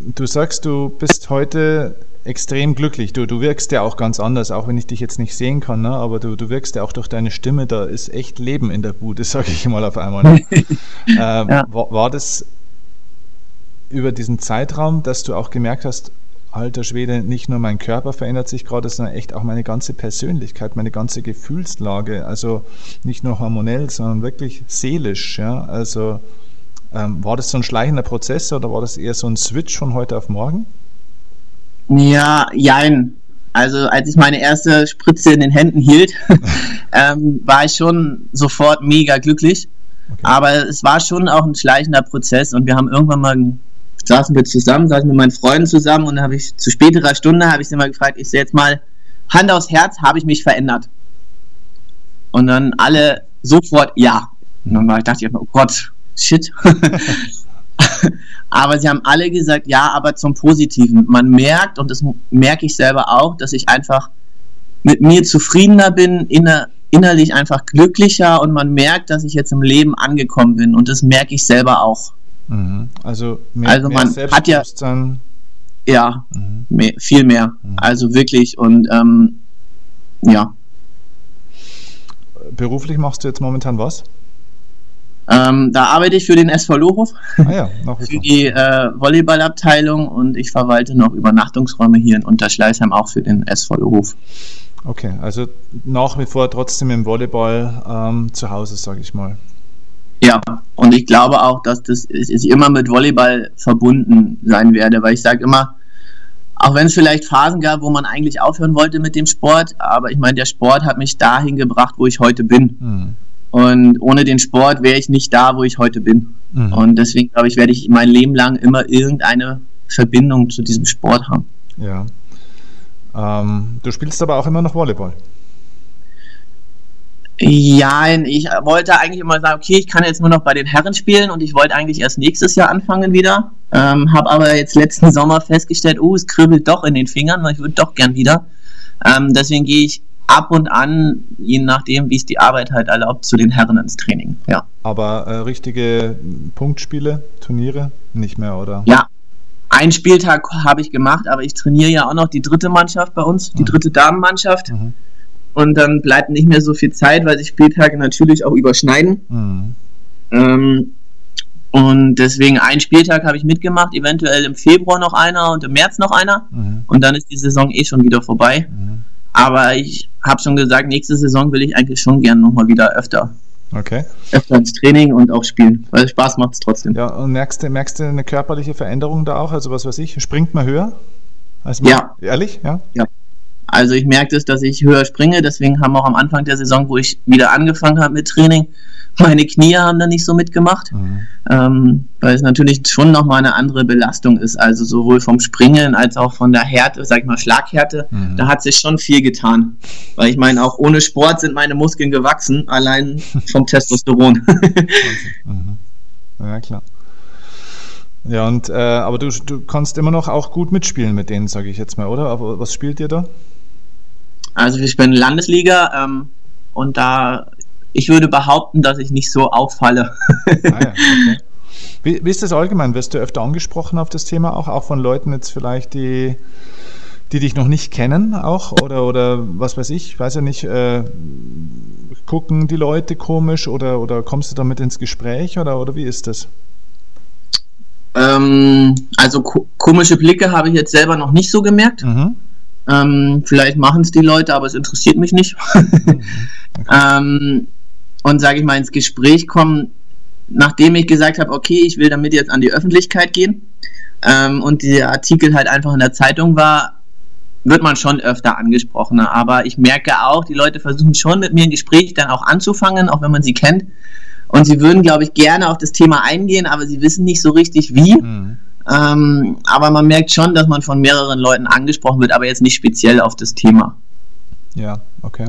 du sagst, du bist heute extrem glücklich. Du, du wirkst ja auch ganz anders, auch wenn ich dich jetzt nicht sehen kann, ne? aber du, du wirkst ja auch durch deine Stimme, da ist echt Leben in der Bude, sage ich mal auf einmal. Ne? äh, ja. war, war das über diesen Zeitraum, dass du auch gemerkt hast, alter Schwede, nicht nur mein Körper verändert sich gerade, sondern echt auch meine ganze Persönlichkeit, meine ganze Gefühlslage, also nicht nur hormonell, sondern wirklich seelisch. Ja? Also ähm, war das so ein schleichender Prozess oder war das eher so ein Switch von heute auf morgen? Ja, jein. Also als ich meine erste Spritze in den Händen hielt, ähm, war ich schon sofort mega glücklich. Okay. Aber es war schon auch ein schleichender Prozess und wir haben irgendwann mal saßen wir zusammen, saßen mit meinen Freunden zusammen und dann habe ich zu späterer Stunde habe ich sie mal gefragt, ich sehe jetzt mal Hand aufs Herz, habe ich mich verändert? Und dann alle sofort ja. Und dann war ich dachte ich, oh Gott, shit. aber sie haben alle gesagt, ja, aber zum Positiven. Man merkt, und das merke ich selber auch, dass ich einfach mit mir zufriedener bin, inner, innerlich einfach glücklicher und man merkt, dass ich jetzt im Leben angekommen bin und das merke ich selber auch. Mhm. Also, mehr, also man hat ja ja mhm. mehr, viel mehr. Mhm. Also wirklich und ähm, ja. Beruflich machst du jetzt momentan was? Ähm, da arbeite ich für den SV Lohof, ah ja, für die äh, Volleyballabteilung und ich verwalte noch Übernachtungsräume hier in Unterschleißheim auch für den SV Lohof. Okay, also nach wie vor trotzdem im Volleyball ähm, zu Hause, sage ich mal. Ja, und ich glaube auch, dass das ich immer mit Volleyball verbunden sein werde, weil ich sage immer, auch wenn es vielleicht Phasen gab, wo man eigentlich aufhören wollte mit dem Sport, aber ich meine, der Sport hat mich dahin gebracht, wo ich heute bin. Mhm. Und ohne den Sport wäre ich nicht da, wo ich heute bin. Mhm. Und deswegen, glaube ich, werde ich mein Leben lang immer irgendeine Verbindung zu diesem Sport haben. Ja. Ähm, du spielst aber auch immer noch Volleyball. Ja, ich wollte eigentlich immer sagen, okay, ich kann jetzt nur noch bei den Herren spielen und ich wollte eigentlich erst nächstes Jahr anfangen wieder. Ähm, habe aber jetzt letzten Sommer festgestellt, oh, es kribbelt doch in den Fingern, weil ich würde doch gern wieder. Ähm, deswegen gehe ich ab und an, je nachdem, wie es die Arbeit halt erlaubt, zu den Herren ins Training. Ja. Aber äh, richtige Punktspiele, Turniere nicht mehr, oder? Ja. Ein Spieltag habe ich gemacht, aber ich trainiere ja auch noch die dritte Mannschaft bei uns, die mhm. dritte Damenmannschaft. Mhm. Und dann bleibt nicht mehr so viel Zeit, weil sich Spieltage natürlich auch überschneiden. Mhm. Ähm, und deswegen einen Spieltag habe ich mitgemacht, eventuell im Februar noch einer und im März noch einer. Mhm. Und dann ist die Saison eh schon wieder vorbei. Mhm. Aber ich habe schon gesagt, nächste Saison will ich eigentlich schon gern nochmal wieder öfter. Okay. Öfter ins Training und auch spielen, weil Spaß macht es trotzdem. Ja, und merkst du, merkst du eine körperliche Veränderung da auch? Also was weiß ich, springt man höher? Also ja. Ehrlich? Ja. Ja. Also ich merke das, dass ich höher springe, deswegen haben auch am Anfang der Saison, wo ich wieder angefangen habe mit Training, meine Knie haben da nicht so mitgemacht, mhm. ähm, weil es natürlich schon nochmal eine andere Belastung ist, also sowohl vom Springen als auch von der Härte, sag ich mal Schlaghärte, mhm. da hat sich schon viel getan, weil ich meine, auch ohne Sport sind meine Muskeln gewachsen, allein vom Testosteron. mhm. Ja, klar. Ja, und äh, aber du, du kannst immer noch auch gut mitspielen mit denen, sage ich jetzt mal, oder? Aber was spielt ihr da? Also ich bin Landesliga ähm, und da ich würde behaupten, dass ich nicht so auffalle. ah ja, okay. wie, wie, ist das allgemein? Wirst du öfter angesprochen auf das Thema auch, auch von Leuten jetzt vielleicht, die, die dich noch nicht kennen auch oder, oder was weiß ich, weiß ja nicht, äh, gucken die Leute komisch oder, oder kommst du damit ins Gespräch oder, oder wie ist das? Ähm, also ko komische Blicke habe ich jetzt selber noch nicht so gemerkt. Mhm. Ähm, vielleicht machen es die Leute, aber es interessiert mich nicht. Okay. ähm, und sage ich mal ins Gespräch kommen, nachdem ich gesagt habe, okay, ich will damit jetzt an die Öffentlichkeit gehen ähm, und der Artikel halt einfach in der Zeitung war, wird man schon öfter angesprochen. Aber ich merke auch, die Leute versuchen schon mit mir ein Gespräch dann auch anzufangen, auch wenn man sie kennt. Und sie würden, glaube ich, gerne auf das Thema eingehen, aber sie wissen nicht so richtig wie. Mhm. Ähm, aber man merkt schon, dass man von mehreren Leuten angesprochen wird, aber jetzt nicht speziell auf das Thema. Ja, okay.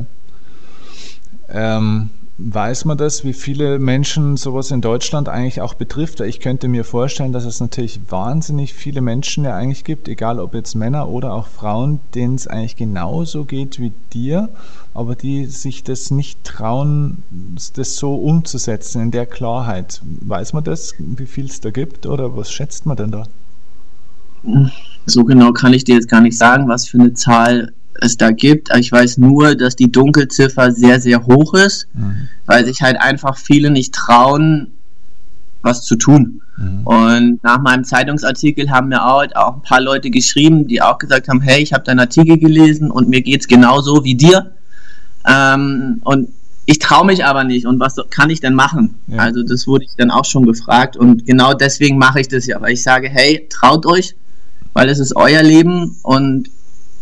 Ähm, Weiß man das, wie viele Menschen sowas in Deutschland eigentlich auch betrifft? Ich könnte mir vorstellen, dass es natürlich wahnsinnig viele Menschen ja eigentlich gibt, egal ob jetzt Männer oder auch Frauen, denen es eigentlich genauso geht wie dir, aber die sich das nicht trauen, das so umzusetzen in der Klarheit. Weiß man das, wie viel es da gibt oder was schätzt man denn da? So genau kann ich dir jetzt gar nicht sagen, was für eine Zahl es da gibt. Ich weiß nur, dass die Dunkelziffer sehr, sehr hoch ist, mhm. weil sich halt einfach viele nicht trauen, was zu tun. Mhm. Und nach meinem Zeitungsartikel haben mir auch, auch ein paar Leute geschrieben, die auch gesagt haben, hey, ich habe deinen Artikel gelesen und mir geht es genauso wie dir. Ähm, und ich traue mich aber nicht. Und was kann ich denn machen? Ja. Also das wurde ich dann auch schon gefragt. Und genau deswegen mache ich das ja, weil ich sage, hey, traut euch, weil es ist euer Leben und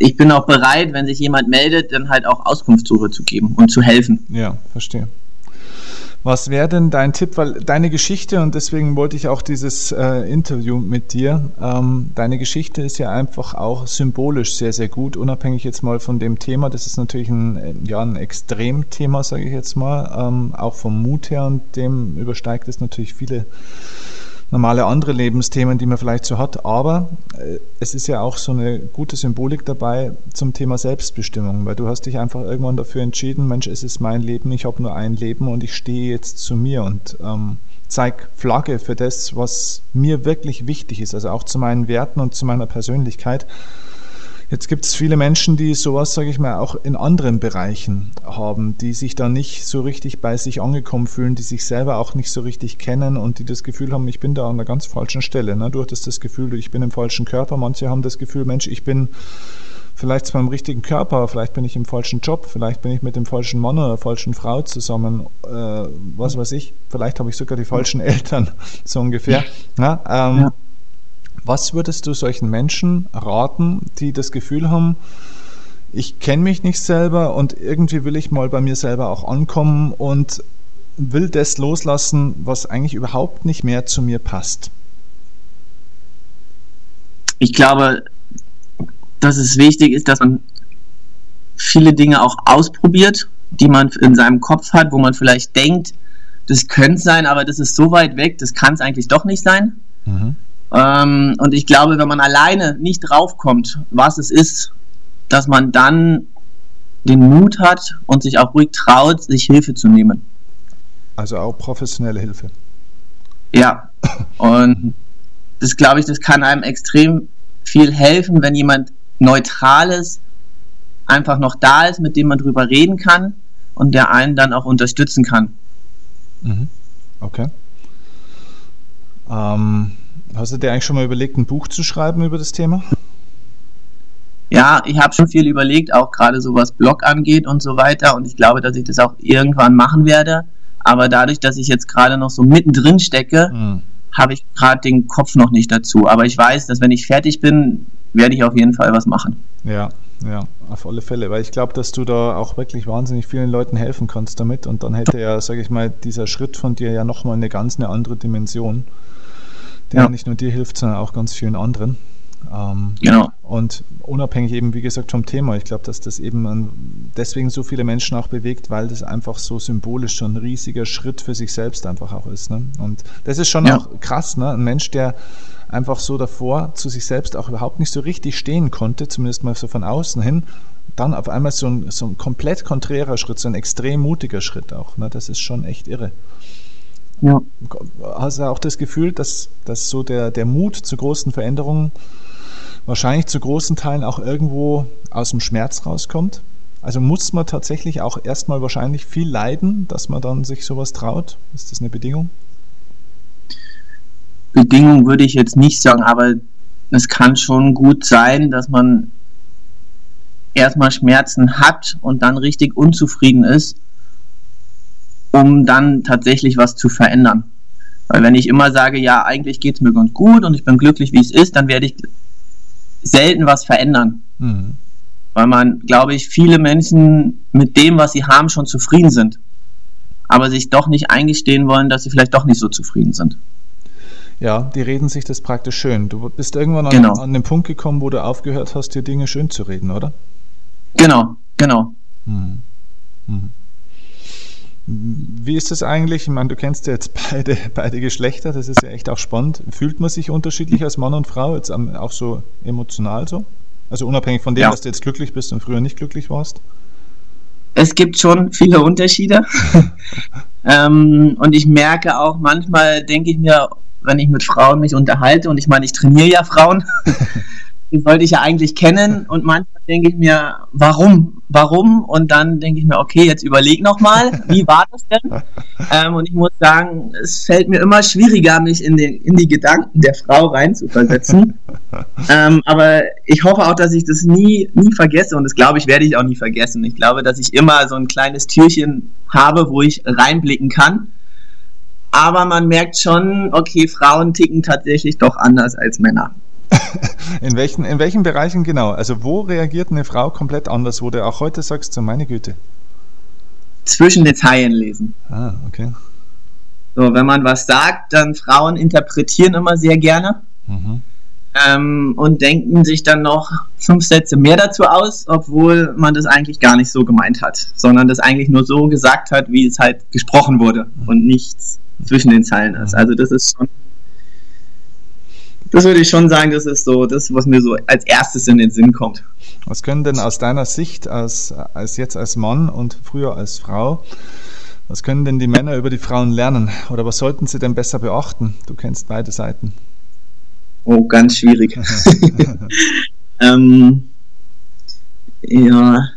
ich bin auch bereit, wenn sich jemand meldet, dann halt auch Auskunftssuche zu geben und zu helfen. Ja, verstehe. Was wäre denn dein Tipp, weil deine Geschichte, und deswegen wollte ich auch dieses äh, Interview mit dir, ähm, deine Geschichte ist ja einfach auch symbolisch sehr, sehr gut, unabhängig jetzt mal von dem Thema. Das ist natürlich ein, ja, ein Extremthema, sage ich jetzt mal, ähm, auch vom Mut her und dem übersteigt es natürlich viele normale andere Lebensthemen, die man vielleicht so hat. Aber äh, es ist ja auch so eine gute Symbolik dabei zum Thema Selbstbestimmung, weil du hast dich einfach irgendwann dafür entschieden, Mensch, es ist mein Leben, ich habe nur ein Leben und ich stehe jetzt zu mir und ähm, zeig Flagge für das, was mir wirklich wichtig ist, also auch zu meinen Werten und zu meiner Persönlichkeit. Jetzt gibt es viele Menschen, die sowas, sage ich mal, auch in anderen Bereichen haben, die sich da nicht so richtig bei sich angekommen fühlen, die sich selber auch nicht so richtig kennen und die das Gefühl haben, ich bin da an der ganz falschen Stelle. Ne? Du hattest das Gefühl, ich bin im falschen Körper. Manche haben das Gefühl, Mensch, ich bin vielleicht zwar im richtigen Körper, vielleicht bin ich im falschen Job, vielleicht bin ich mit dem falschen Mann oder der falschen Frau zusammen, äh, was weiß ich, vielleicht habe ich sogar die falschen Eltern, so ungefähr. Ja, ähm, ja. Was würdest du solchen Menschen raten, die das Gefühl haben, ich kenne mich nicht selber und irgendwie will ich mal bei mir selber auch ankommen und will das loslassen, was eigentlich überhaupt nicht mehr zu mir passt? Ich glaube, dass es wichtig ist, dass man viele Dinge auch ausprobiert, die man in seinem Kopf hat, wo man vielleicht denkt, das könnte sein, aber das ist so weit weg, das kann es eigentlich doch nicht sein. Mhm. Ähm, und ich glaube, wenn man alleine nicht draufkommt, was es ist, dass man dann den Mut hat und sich auch ruhig traut, sich Hilfe zu nehmen. Also auch professionelle Hilfe. Ja. Und das glaube ich, das kann einem extrem viel helfen, wenn jemand Neutrales einfach noch da ist, mit dem man drüber reden kann und der einen dann auch unterstützen kann. Mhm. Okay. Ähm, hast du dir eigentlich schon mal überlegt, ein Buch zu schreiben über das Thema? Ja, ich habe schon viel überlegt, auch gerade so was Blog angeht und so weiter. Und ich glaube, dass ich das auch irgendwann machen werde. Aber dadurch, dass ich jetzt gerade noch so mittendrin stecke, mhm. habe ich gerade den Kopf noch nicht dazu. Aber ich weiß, dass wenn ich fertig bin, werde ich auf jeden Fall was machen. Ja, ja, auf alle Fälle, weil ich glaube, dass du da auch wirklich wahnsinnig vielen Leuten helfen kannst damit und dann hätte ja, sage ich mal, dieser Schritt von dir ja nochmal eine ganz eine andere Dimension, der ja. nicht nur dir hilft, sondern auch ganz vielen anderen. Ähm, genau. Und unabhängig eben, wie gesagt, vom Thema, ich glaube, dass das eben deswegen so viele Menschen auch bewegt, weil das einfach so symbolisch so ein riesiger Schritt für sich selbst einfach auch ist. Ne? Und das ist schon ja. auch krass, ne? ein Mensch, der einfach so davor zu sich selbst auch überhaupt nicht so richtig stehen konnte, zumindest mal so von außen hin, dann auf einmal so ein, so ein komplett konträrer Schritt, so ein extrem mutiger Schritt auch. Ne? Das ist schon echt irre. Ja. Hast du auch das Gefühl, dass, dass so der, der Mut zu großen Veränderungen wahrscheinlich zu großen Teilen auch irgendwo aus dem Schmerz rauskommt? Also muss man tatsächlich auch erstmal wahrscheinlich viel leiden, dass man dann sich sowas traut? Ist das eine Bedingung? Bedingung würde ich jetzt nicht sagen, aber es kann schon gut sein, dass man erstmal Schmerzen hat und dann richtig unzufrieden ist, um dann tatsächlich was zu verändern. Weil wenn ich immer sage, ja, eigentlich geht es mir ganz gut und ich bin glücklich, wie es ist, dann werde ich selten was verändern. Mhm. Weil man, glaube ich, viele Menschen mit dem, was sie haben, schon zufrieden sind. Aber sich doch nicht eingestehen wollen, dass sie vielleicht doch nicht so zufrieden sind. Ja, die reden sich das praktisch schön. Du bist irgendwann an, genau. an den Punkt gekommen, wo du aufgehört hast, dir Dinge schön zu reden, oder? Genau, genau. Hm. Hm. Wie ist das eigentlich? Ich meine, du kennst ja jetzt beide, beide Geschlechter, das ist ja echt auch spannend. Fühlt man sich unterschiedlich als Mann und Frau, jetzt auch so emotional so? Also unabhängig von dem, ja. dass du jetzt glücklich bist und früher nicht glücklich warst? Es gibt schon viele Unterschiede. ähm, und ich merke auch, manchmal denke ich mir, wenn ich mit Frauen mich unterhalte und ich meine, ich trainiere ja Frauen, die sollte ich ja eigentlich kennen und manchmal denke ich mir, warum, warum? Und dann denke ich mir, okay, jetzt überleg nochmal, wie war das denn? Ähm, und ich muss sagen, es fällt mir immer schwieriger, mich in, den, in die Gedanken der Frau reinzuversetzen. ähm, aber ich hoffe auch, dass ich das nie, nie vergesse und das glaube ich, werde ich auch nie vergessen. Ich glaube, dass ich immer so ein kleines Türchen habe, wo ich reinblicken kann aber man merkt schon, okay, Frauen ticken tatsächlich doch anders als Männer. In welchen, in welchen Bereichen genau? Also wo reagiert eine Frau komplett anders, wo du auch heute sagst, so meine Güte? Zwischen den Zeilen lesen. Ah, okay. So, wenn man was sagt, dann Frauen interpretieren immer sehr gerne. Mhm. Ähm, und denken sich dann noch fünf Sätze mehr dazu aus, obwohl man das eigentlich gar nicht so gemeint hat, sondern das eigentlich nur so gesagt hat, wie es halt gesprochen wurde mhm. und nichts zwischen den Zeilen ist. Also das ist schon, das würde ich schon sagen, das ist so das, was mir so als erstes in den Sinn kommt. Was können denn aus deiner Sicht als, als jetzt als Mann und früher als Frau, was können denn die Männer über die Frauen lernen? Oder was sollten sie denn besser beachten? Du kennst beide Seiten. Oh, ganz schwierig. ähm, ja.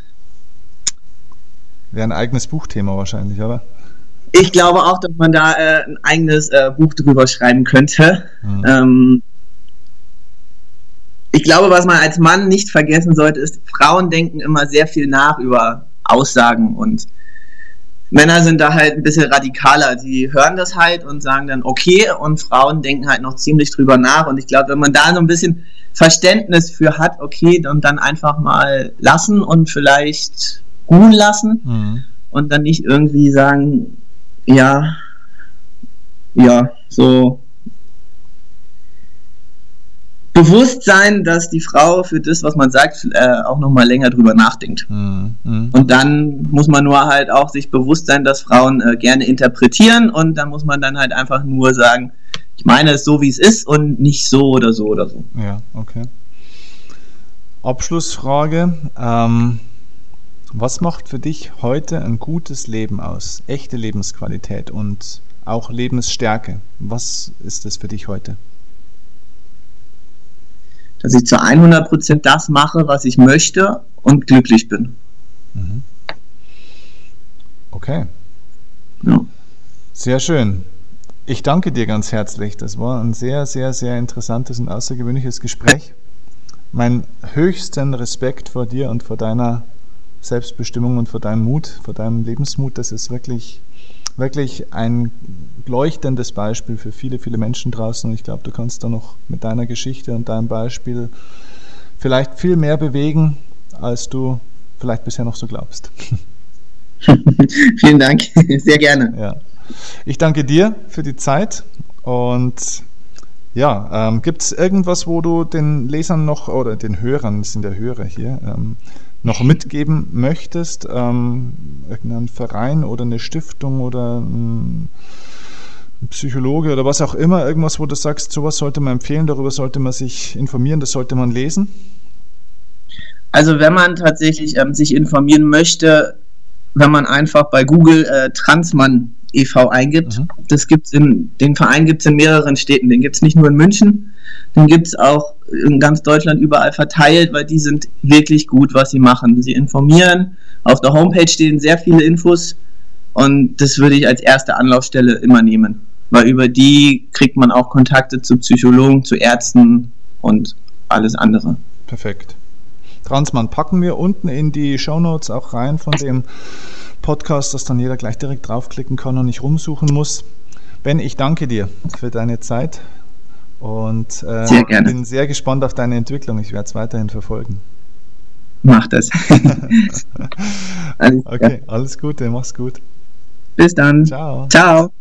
Wäre ein eigenes Buchthema wahrscheinlich, oder? Ich glaube auch, dass man da äh, ein eigenes äh, Buch drüber schreiben könnte. Mhm. Ähm, ich glaube, was man als Mann nicht vergessen sollte, ist, Frauen denken immer sehr viel nach über Aussagen und Männer sind da halt ein bisschen radikaler. Die hören das halt und sagen dann okay und Frauen denken halt noch ziemlich drüber nach und ich glaube, wenn man da so ein bisschen Verständnis für hat, okay, und dann einfach mal lassen und vielleicht ruhen lassen mhm. und dann nicht irgendwie sagen, ja, ja, so bewusst sein, dass die Frau für das, was man sagt, äh, auch nochmal länger drüber nachdenkt. Mhm. Und dann muss man nur halt auch sich bewusst sein, dass Frauen äh, gerne interpretieren und dann muss man dann halt einfach nur sagen, ich meine es so, wie es ist und nicht so oder so oder so. Ja, okay. Abschlussfrage. Ähm, Was macht für dich heute ein gutes Leben aus? Echte Lebensqualität und auch Lebensstärke. Was ist das für dich heute? Dass ich zu 100% das mache, was ich möchte und glücklich bin. Mhm. Okay. Ja. Sehr schön. Ich danke dir ganz herzlich. Das war ein sehr, sehr, sehr interessantes und außergewöhnliches Gespräch. Mein höchsten Respekt vor dir und vor deiner Selbstbestimmung und vor deinem Mut, vor deinem Lebensmut. Das ist wirklich, wirklich ein leuchtendes Beispiel für viele, viele Menschen draußen. Und ich glaube, du kannst da noch mit deiner Geschichte und deinem Beispiel vielleicht viel mehr bewegen, als du vielleicht bisher noch so glaubst. Vielen Dank, sehr gerne. Ja. Ich danke dir für die Zeit und ja, ähm, gibt es irgendwas, wo du den Lesern noch oder den Hörern, das sind der Hörer hier, ähm, noch mitgeben möchtest? Ähm, irgendein Verein oder eine Stiftung oder ein Psychologe oder was auch immer, irgendwas, wo du sagst, sowas sollte man empfehlen, darüber sollte man sich informieren, das sollte man lesen? Also wenn man tatsächlich ähm, sich informieren möchte, wenn man einfach bei Google äh, Transmann e.V. eingibt. Mhm. Das gibt's in, den Verein gibt es in mehreren Städten. Den gibt es nicht nur in München, den gibt es auch in ganz Deutschland überall verteilt, weil die sind wirklich gut, was sie machen. Sie informieren. Auf der Homepage stehen sehr viele Infos und das würde ich als erste Anlaufstelle immer nehmen, weil über die kriegt man auch Kontakte zu Psychologen, zu Ärzten und alles andere. Perfekt. Transmann packen wir unten in die Show Notes auch rein von dem Podcast, dass dann jeder gleich direkt draufklicken kann und nicht rumsuchen muss. Ben, ich danke dir für deine Zeit und äh, sehr bin sehr gespannt auf deine Entwicklung. Ich werde es weiterhin verfolgen. Mach das. alles okay, alles Gute, mach's gut. Bis dann. Ciao. Ciao.